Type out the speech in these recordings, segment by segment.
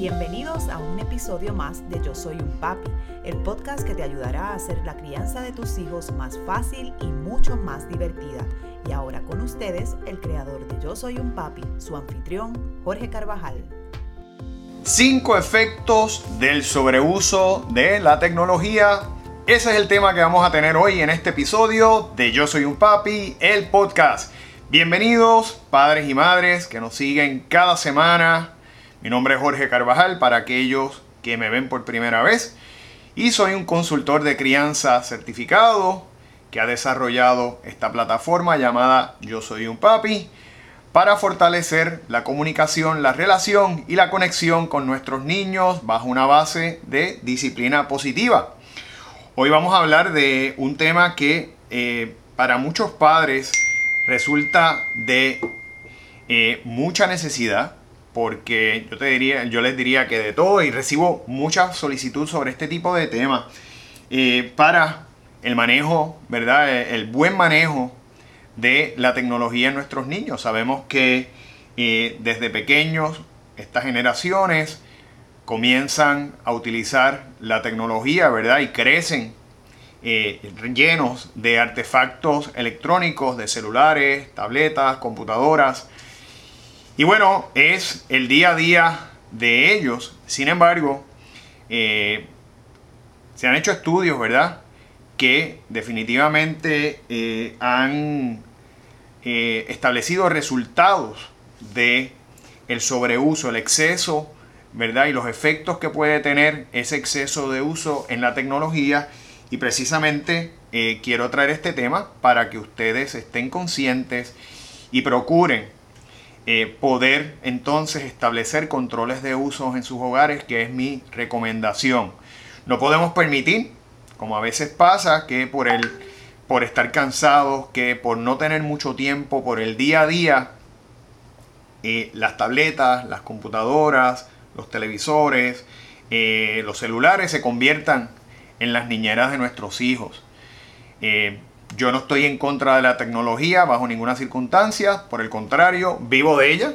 Bienvenidos a un episodio más de Yo Soy un Papi, el podcast que te ayudará a hacer la crianza de tus hijos más fácil y mucho más divertida. Y ahora con ustedes, el creador de Yo Soy un Papi, su anfitrión, Jorge Carvajal. Cinco efectos del sobreuso de la tecnología. Ese es el tema que vamos a tener hoy en este episodio de Yo Soy un Papi, el podcast. Bienvenidos padres y madres que nos siguen cada semana mi nombre es Jorge Carvajal para aquellos que me ven por primera vez y soy un consultor de crianza certificado que ha desarrollado esta plataforma llamada Yo Soy un Papi para fortalecer la comunicación, la relación y la conexión con nuestros niños bajo una base de disciplina positiva. Hoy vamos a hablar de un tema que eh, para muchos padres resulta de eh, mucha necesidad porque yo te diría, yo les diría que de todo y recibo mucha solicitud sobre este tipo de temas eh, para el manejo, ¿verdad? Eh, el buen manejo de la tecnología en nuestros niños. Sabemos que eh, desde pequeños estas generaciones comienzan a utilizar la tecnología, ¿verdad? Y crecen llenos de artefactos electrónicos, de celulares, tabletas, computadoras, y bueno, es el día a día de ellos. Sin embargo, eh, se han hecho estudios, ¿verdad? Que definitivamente eh, han eh, establecido resultados de el sobreuso, el exceso, ¿verdad? Y los efectos que puede tener ese exceso de uso en la tecnología. Y precisamente quiero traer este tema para que ustedes estén conscientes y procuren eh, poder entonces establecer controles de uso en sus hogares, que es mi recomendación. No podemos permitir, como a veces pasa, que por, el, por estar cansados, que por no tener mucho tiempo, por el día a día, eh, las tabletas, las computadoras, los televisores, eh, los celulares se conviertan en las niñeras de nuestros hijos. Yo no estoy en contra de la tecnología bajo ninguna circunstancia, por el contrario, vivo de ella.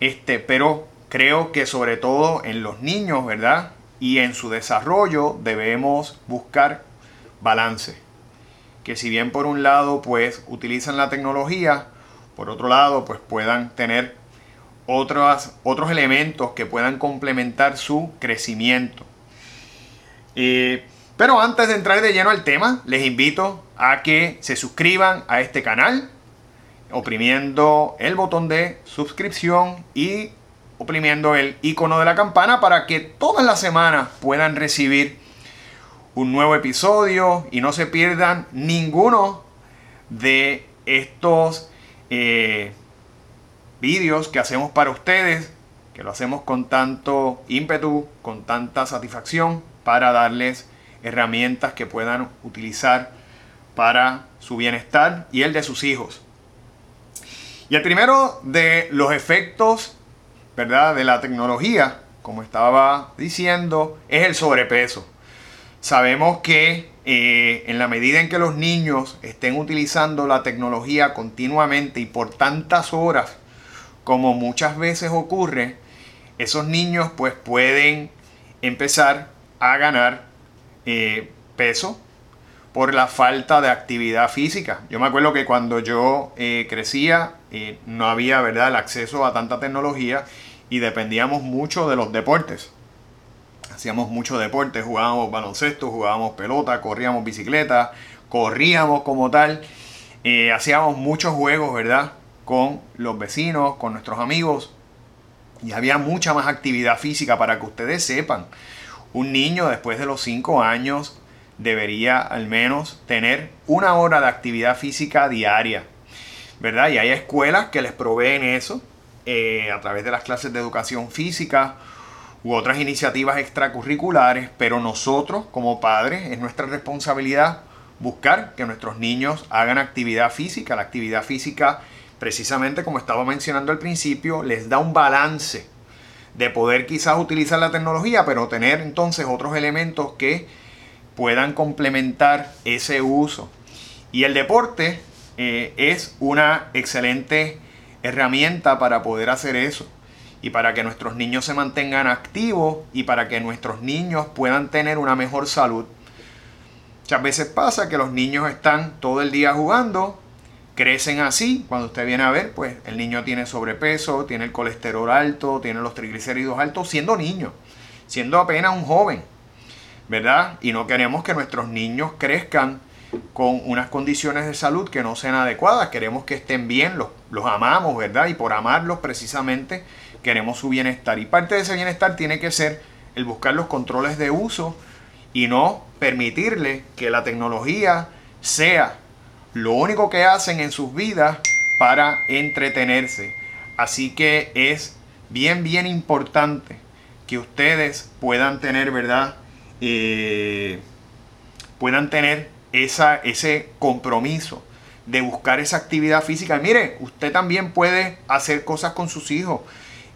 Este, pero creo que sobre todo en los niños, ¿verdad? Y en su desarrollo debemos buscar balance. Que si bien por un lado pues utilizan la tecnología, por otro lado pues puedan tener otros, otros elementos que puedan complementar su crecimiento. Eh, pero antes de entrar de lleno al tema, les invito a que se suscriban a este canal oprimiendo el botón de suscripción y oprimiendo el icono de la campana para que todas las semanas puedan recibir un nuevo episodio y no se pierdan ninguno de estos eh, vídeos que hacemos para ustedes, que lo hacemos con tanto ímpetu, con tanta satisfacción para darles herramientas que puedan utilizar para su bienestar y el de sus hijos. Y el primero de los efectos, ¿verdad?, de la tecnología, como estaba diciendo, es el sobrepeso. Sabemos que eh, en la medida en que los niños estén utilizando la tecnología continuamente y por tantas horas, como muchas veces ocurre, esos niños pues pueden empezar a ganar eh, peso por la falta de actividad física. Yo me acuerdo que cuando yo eh, crecía eh, no había ¿verdad? el acceso a tanta tecnología y dependíamos mucho de los deportes. Hacíamos mucho deporte, jugábamos baloncesto, jugábamos pelota, corríamos bicicleta, corríamos como tal. hacíamos muchos juegos, ¿verdad? Con los vecinos, con nuestros amigos. Y había mucha más actividad física para que ustedes sepan. Un niño después de los 5 años debería al menos tener una hora de actividad física diaria, ¿verdad? Y hay escuelas que les proveen eso eh, a través de las clases de educación física u otras iniciativas extracurriculares, pero nosotros como padres es nuestra responsabilidad buscar que nuestros niños hagan actividad física. La actividad física, precisamente como estaba mencionando al principio, les da un balance de poder quizás utilizar la tecnología, pero tener entonces otros elementos que puedan complementar ese uso. Y el deporte eh, es una excelente herramienta para poder hacer eso. y para que nuestros niños se mantengan activos y para que nuestros niños puedan tener una mejor salud. Muchas veces pasa que los niños están todo el día jugando, crecen así, cuando usted viene a ver, pues el niño tiene sobrepeso, tiene el colesterol alto, tiene los triglicéridos altos, siendo niño, siendo apenas un joven, ¿verdad? Y no queremos que nuestros niños crezcan con unas condiciones de salud que no sean adecuadas, queremos que estén bien, los, los amamos, ¿verdad? Y por amarlos precisamente queremos su bienestar. Y parte de ese bienestar tiene que ser el buscar los controles de uso y no permitirle que la tecnología sea lo único que hacen en sus vidas para entretenerse. Así que es bien, bien importante que ustedes puedan tener, ¿verdad? Eh, puedan tener esa, ese compromiso de buscar esa actividad física. mire, usted también puede hacer cosas con sus hijos,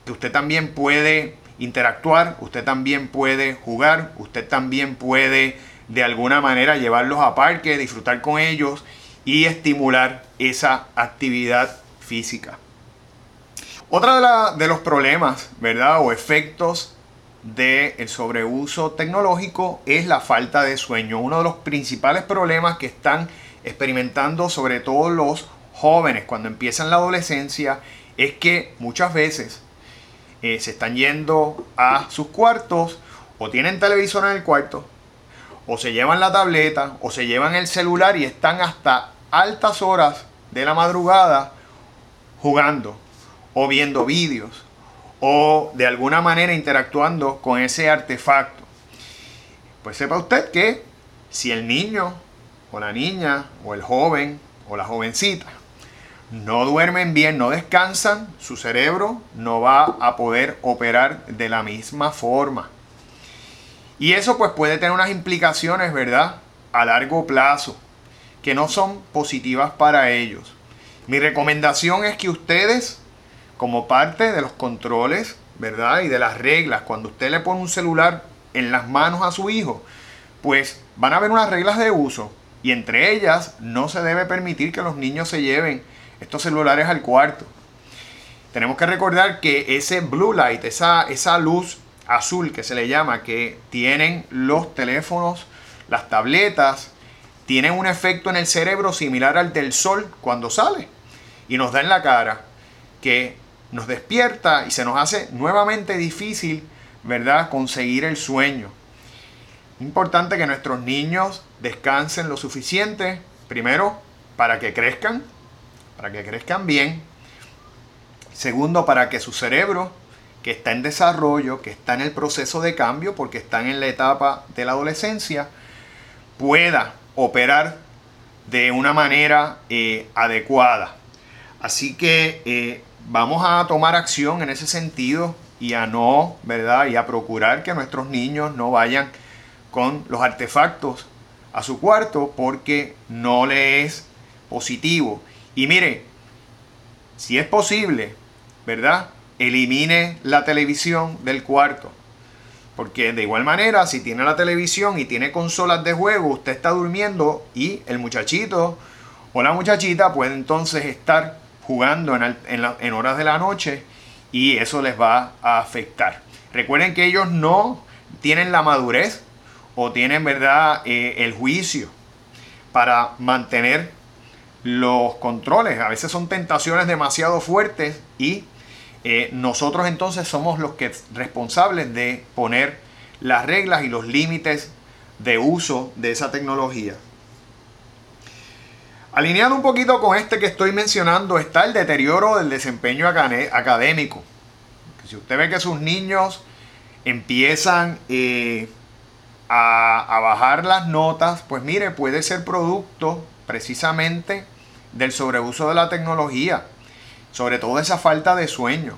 que usted también puede interactuar, usted también puede jugar, usted también puede de alguna manera llevarlos a parque, disfrutar con ellos y estimular esa actividad física. Otra de, de los problemas, ¿verdad? O efectos del sobreuso tecnológico es la falta de sueño. Uno de los principales problemas que están experimentando sobre todo los jóvenes cuando empiezan la adolescencia es que muchas veces eh, se están yendo a sus cuartos o tienen televisor en el cuarto o se llevan la tableta o se llevan el celular y están hasta altas horas de la madrugada jugando o viendo vídeos o de alguna manera interactuando con ese artefacto. Pues sepa usted que si el niño o la niña o el joven o la jovencita no duermen bien, no descansan, su cerebro no va a poder operar de la misma forma. Y eso pues puede tener unas implicaciones, ¿verdad? A largo plazo, que no son positivas para ellos. Mi recomendación es que ustedes, como parte de los controles, ¿verdad? Y de las reglas, cuando usted le pone un celular en las manos a su hijo, pues van a haber unas reglas de uso. Y entre ellas, no se debe permitir que los niños se lleven estos celulares al cuarto. Tenemos que recordar que ese blue light, esa, esa luz azul que se le llama, que tienen los teléfonos, las tabletas, tienen un efecto en el cerebro similar al del sol cuando sale y nos da en la cara, que nos despierta y se nos hace nuevamente difícil, ¿verdad?, conseguir el sueño. Importante que nuestros niños descansen lo suficiente, primero, para que crezcan, para que crezcan bien. Segundo, para que su cerebro, que está en desarrollo, que está en el proceso de cambio, porque están en la etapa de la adolescencia, pueda operar de una manera eh, adecuada. Así que eh, vamos a tomar acción en ese sentido y a no, ¿verdad? Y a procurar que nuestros niños no vayan con los artefactos a su cuarto porque no le es positivo. Y mire, si es posible, ¿verdad? Elimine la televisión del cuarto. Porque de igual manera, si tiene la televisión y tiene consolas de juego, usted está durmiendo y el muchachito o la muchachita puede entonces estar jugando en, en, horas de la noche y eso les va a afectar. Recuerden que ellos no tienen la madurez o tienen, ¿verdad?, eh, el juicio para mantener los controles. A veces son tentaciones demasiado fuertes y eh, nosotros entonces somos los que responsables de poner las reglas y los límites de uso de esa tecnología. Alineado un poquito con este que estoy mencionando está el deterioro del desempeño académico. Si usted ve que sus niños empiezan eh, a, a bajar las notas, pues mire, puede ser producto precisamente del sobreuso de la tecnología, sobre todo esa falta de sueño.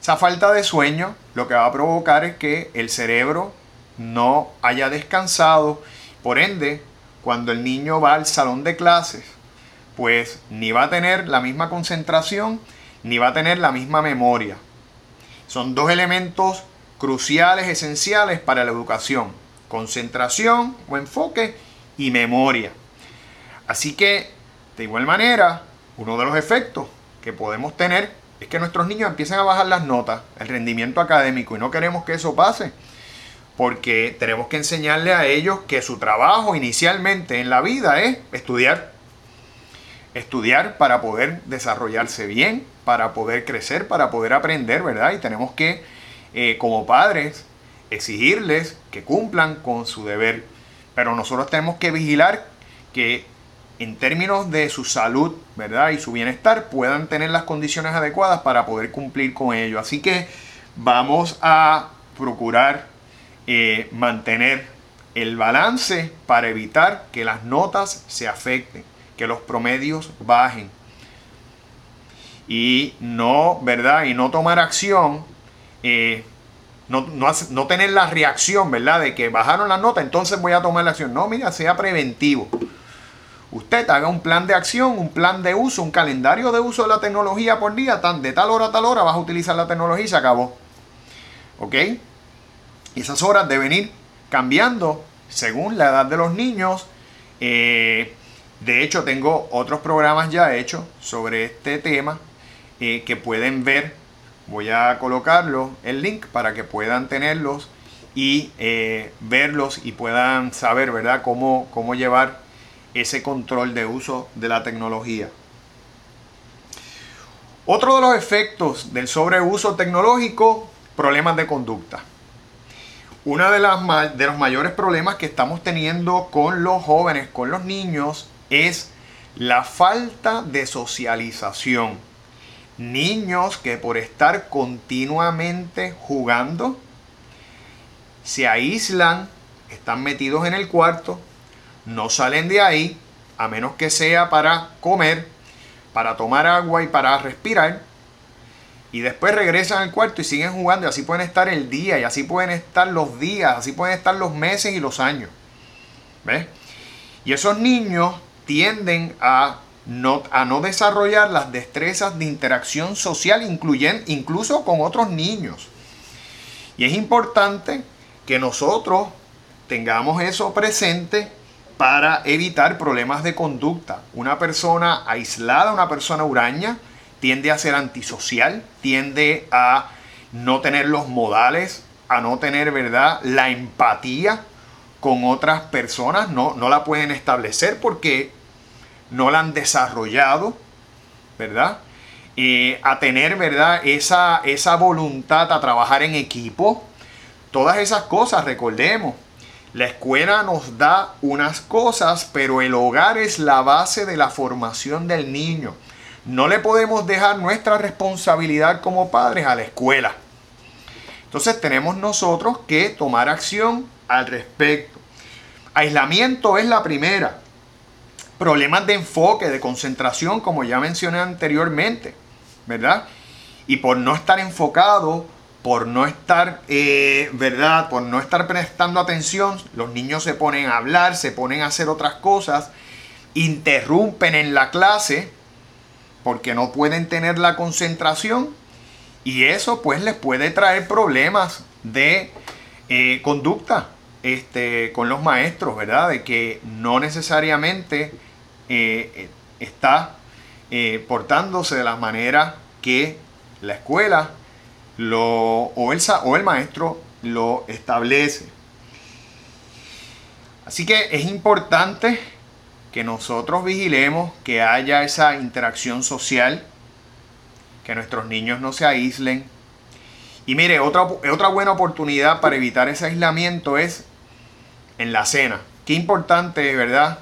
Esa falta de sueño lo que va a provocar es que el cerebro no haya descansado, por ende, cuando el niño va al salón de clases, pues ni va a tener la misma concentración, ni va a tener la misma memoria. Son dos elementos cruciales, esenciales para la educación. Concentración o enfoque y memoria. Así que de igual manera, uno de los efectos que podemos tener es que nuestros niños empiecen a bajar las notas, el rendimiento académico, y no queremos que eso pase, porque tenemos que enseñarle a ellos que su trabajo inicialmente en la vida es estudiar. Estudiar para poder desarrollarse bien, para poder crecer, para poder aprender, ¿verdad? Y tenemos que, eh, como padres, exigirles que cumplan con su deber. Pero nosotros tenemos que vigilar que en términos de su salud, ¿verdad? Y su bienestar puedan tener las condiciones adecuadas para poder cumplir con ello. Así que vamos a procurar eh, mantener el balance para evitar que las notas se afecten, que los promedios bajen. Y no, ¿verdad? Y no tomar acción, eh, no, no, tener la reacción, ¿verdad? De que bajaron las notas, entonces voy a tomar la acción. No, mira, sea preventivo usted haga un plan de acción, un plan de uso, un calendario de uso de la tecnología por día, tan, de tal hora a tal hora vas a utilizar la tecnología y se acabó. ¿Ok? Y esas horas deben ir cambiando según la edad de los niños. Eh, de hecho, tengo otros programas ya hechos sobre este tema eh, que pueden ver. Voy a colocarlo, el link, para que puedan tenerlos y eh, verlos y puedan saber, ¿verdad?, cómo, cómo llevar ese control de uso de la tecnología. Otro de los efectos del sobreuso tecnológico, problemas de conducta. Uno de, de los mayores problemas que estamos teniendo con los jóvenes, con los niños, es la falta de socialización. Niños que por estar continuamente jugando, se aíslan, están metidos en el cuarto, no salen de ahí a menos que sea para comer, para tomar agua y para respirar. Y después regresan al cuarto y siguen jugando y así pueden estar el día y así pueden estar los días, así pueden estar los meses y los años. ¿Ves? Y esos niños tienden a no, a no desarrollar las destrezas de interacción social, incluyendo, incluso con otros niños. Y es importante que nosotros tengamos eso presente para evitar problemas de conducta. Una persona aislada, una persona huraña, tiende a ser antisocial, tiende a no tener los modales, a no tener, ¿verdad?, la empatía con otras personas, no, no la pueden establecer porque no la han desarrollado, ¿verdad? Eh, a tener, ¿verdad?, esa, esa voluntad a trabajar en equipo. Todas esas cosas, recordemos, la escuela nos da unas cosas, pero el hogar es la base de la formación del niño. No le podemos dejar nuestra responsabilidad como padres a la escuela. Entonces tenemos nosotros que tomar acción al respecto. Aislamiento es la primera. Problemas de enfoque, de concentración, como ya mencioné anteriormente, ¿verdad? Y por no estar enfocado, por no estar, eh, ¿verdad? Por no estar prestando atención, los niños se ponen a hablar, se ponen a hacer otras cosas, interrumpen en la clase porque no pueden tener la concentración y eso pues les puede traer problemas de eh, conducta este, con los maestros, ¿verdad? De que no necesariamente eh, está portándose de la manera que la escuela lo, o, el, o el maestro lo establece. Así que es importante que nosotros vigilemos que haya esa interacción social, que nuestros niños no se aíslen. Y mire, otra, otra buena oportunidad para evitar ese aislamiento es en la cena. Qué importante, ¿verdad?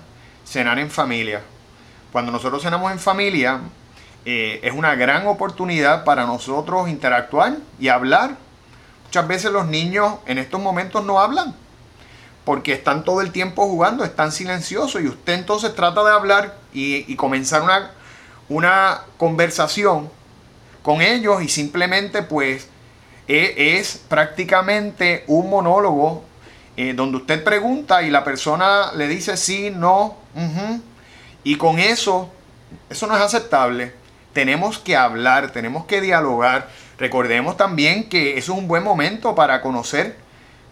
Cenar en familia. Cuando nosotros cenamos en familia, eh, es una gran oportunidad para nosotros interactuar y hablar. Muchas veces los niños en estos momentos no hablan porque están todo el tiempo jugando, están silenciosos y usted entonces trata de hablar y, comenzar una, una conversación con ellos y simplemente pues e, es, prácticamente un monólogo eh, donde usted pregunta y la persona le dice sí, no, y con eso, eso no es aceptable tenemos que hablar, tenemos que dialogar. Recordemos también que eso es un buen momento para conocer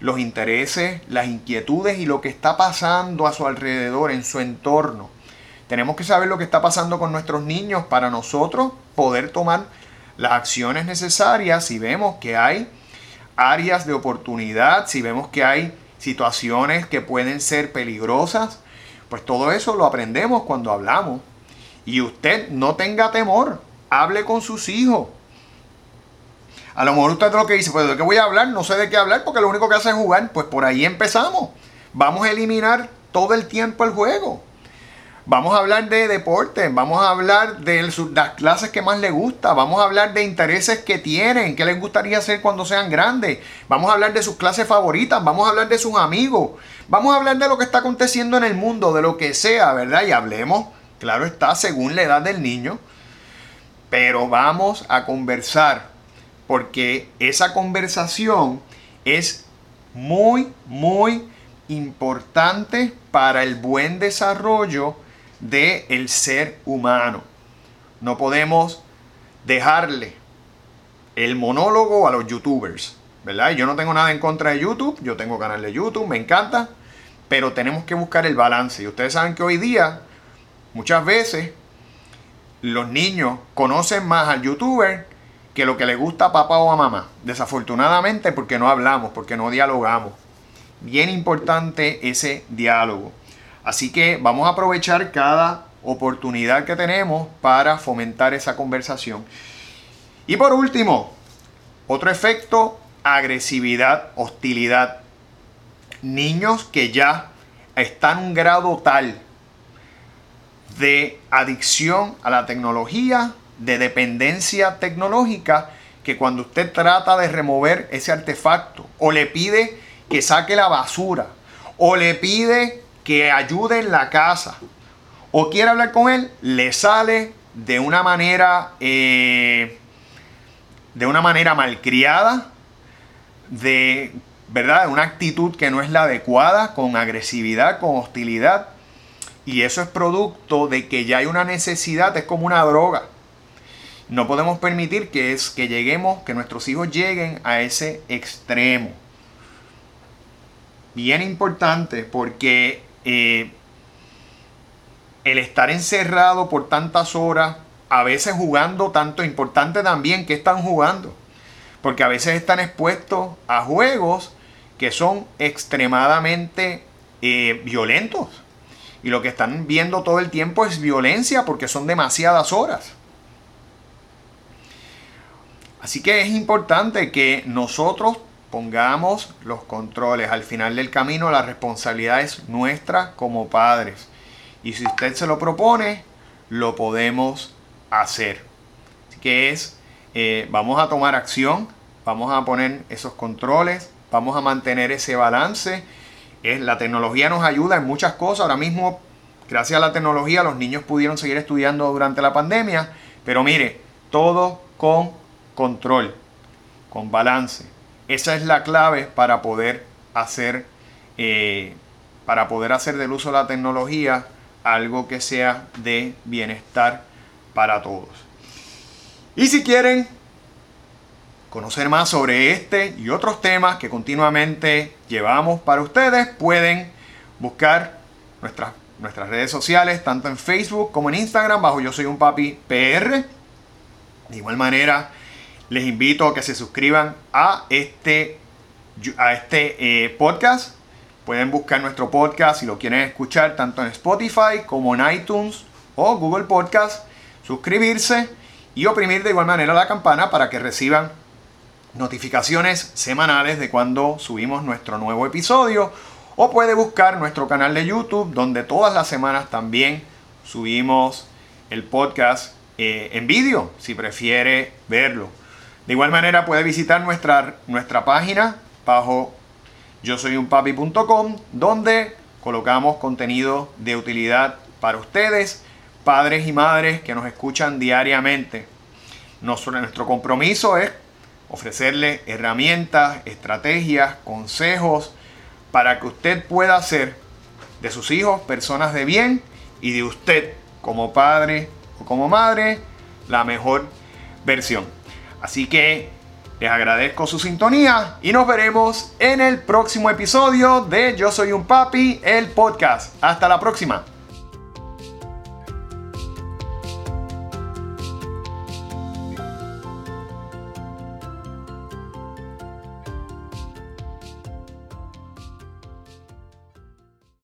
los intereses, las inquietudes y lo que está pasando a su alrededor, en su entorno. Tenemos que saber lo que está pasando con nuestros niños para nosotros poder tomar las acciones necesarias si vemos que hay áreas de oportunidad, si vemos que hay situaciones que pueden ser peligrosas, pues todo eso lo aprendemos cuando hablamos. Y usted no tenga temor, hable con sus hijos. A lo mejor usted lo que dice, pues de qué voy a hablar, no sé de qué hablar porque lo único que hace es jugar. Pues por ahí empezamos. Vamos a eliminar todo el tiempo el juego. Vamos a hablar de deporte, vamos a hablar de las clases que más les gusta, vamos a hablar de intereses que tienen, qué les gustaría hacer cuando sean grandes, vamos a hablar de sus clases favoritas, vamos a hablar de sus amigos, vamos a hablar de lo que está aconteciendo en el mundo, de lo que sea, ¿verdad? Y hablemos, claro está, según la edad del niño, pero vamos a conversar, porque esa conversación es muy, muy importante para el buen desarrollo del el ser humano. No podemos dejarle el monólogo a los youtubers, ¿verdad? Yo no tengo nada en contra de YouTube, yo tengo canal de YouTube, me encanta, pero tenemos que buscar el balance. Y ustedes saben que hoy día, muchas veces, los niños conocen más al youtuber que lo que le gusta a papá o a mamá. Desafortunadamente porque no hablamos, porque no dialogamos. Bien importante ese diálogo. Así que vamos a aprovechar cada oportunidad que tenemos para fomentar esa conversación. Y por último, otro efecto, agresividad, hostilidad. Niños que ya están en un grado tal de adicción a la tecnología, de dependencia tecnológica, que cuando usted trata de remover ese artefacto o le pide que saque la basura o le pide que ayude en la casa o quiere hablar con él, le sale de una manera, eh, de una manera malcriada, de verdad, una actitud que no es la adecuada, con agresividad, con hostilidad. Y eso es producto de que ya hay una necesidad, es como una droga. No podemos permitir que, es, que lleguemos, que nuestros hijos lleguen a ese extremo. Bien importante porque eh, el estar encerrado por tantas horas, a veces jugando tanto, importante también que están jugando, porque a veces están expuestos a juegos que son extremadamente eh, violentos. Y lo que están viendo todo el tiempo es violencia porque son demasiadas horas. Así que es importante que nosotros pongamos los controles. Al final del camino la responsabilidad es nuestra como padres. Y si usted se lo propone, lo podemos hacer. Que es, eh, vamos a tomar acción, vamos a poner esos controles, vamos a mantener ese balance. Es, la tecnología nos ayuda en muchas cosas. Ahora mismo, gracias a la tecnología, los niños pudieron seguir estudiando durante la pandemia. Pero mire, todo con control, con balance. Esa es la clave para poder hacer, eh, para poder hacer del uso de la tecnología algo que sea de bienestar para todos. Y si quieren conocer más sobre este y otros temas que continuamente llevamos para ustedes, pueden buscar nuestras, nuestras redes sociales, tanto en Facebook como en Instagram, bajo Yo Soy un Papi PR. De igual manera, les invito a que se suscriban a este, a este eh, podcast. Pueden buscar nuestro podcast si lo quieren escuchar tanto en Spotify como en iTunes o Google Podcast. Suscribirse y oprimir de igual manera la campana para que reciban notificaciones semanales de cuando subimos nuestro nuevo episodio. O puede buscar nuestro canal de YouTube donde todas las semanas también subimos el podcast eh, en vídeo si prefiere verlo. De igual manera puede visitar nuestra, nuestra página bajo yo soy un papi.com donde colocamos contenido de utilidad para ustedes, padres y madres que nos escuchan diariamente. Nuestro, nuestro compromiso es ofrecerle herramientas, estrategias, consejos para que usted pueda ser de sus hijos personas de bien y de usted como padre o como madre la mejor versión. Así que les agradezco su sintonía y nos veremos en el próximo episodio de Yo Soy un Papi, el podcast. Hasta la próxima.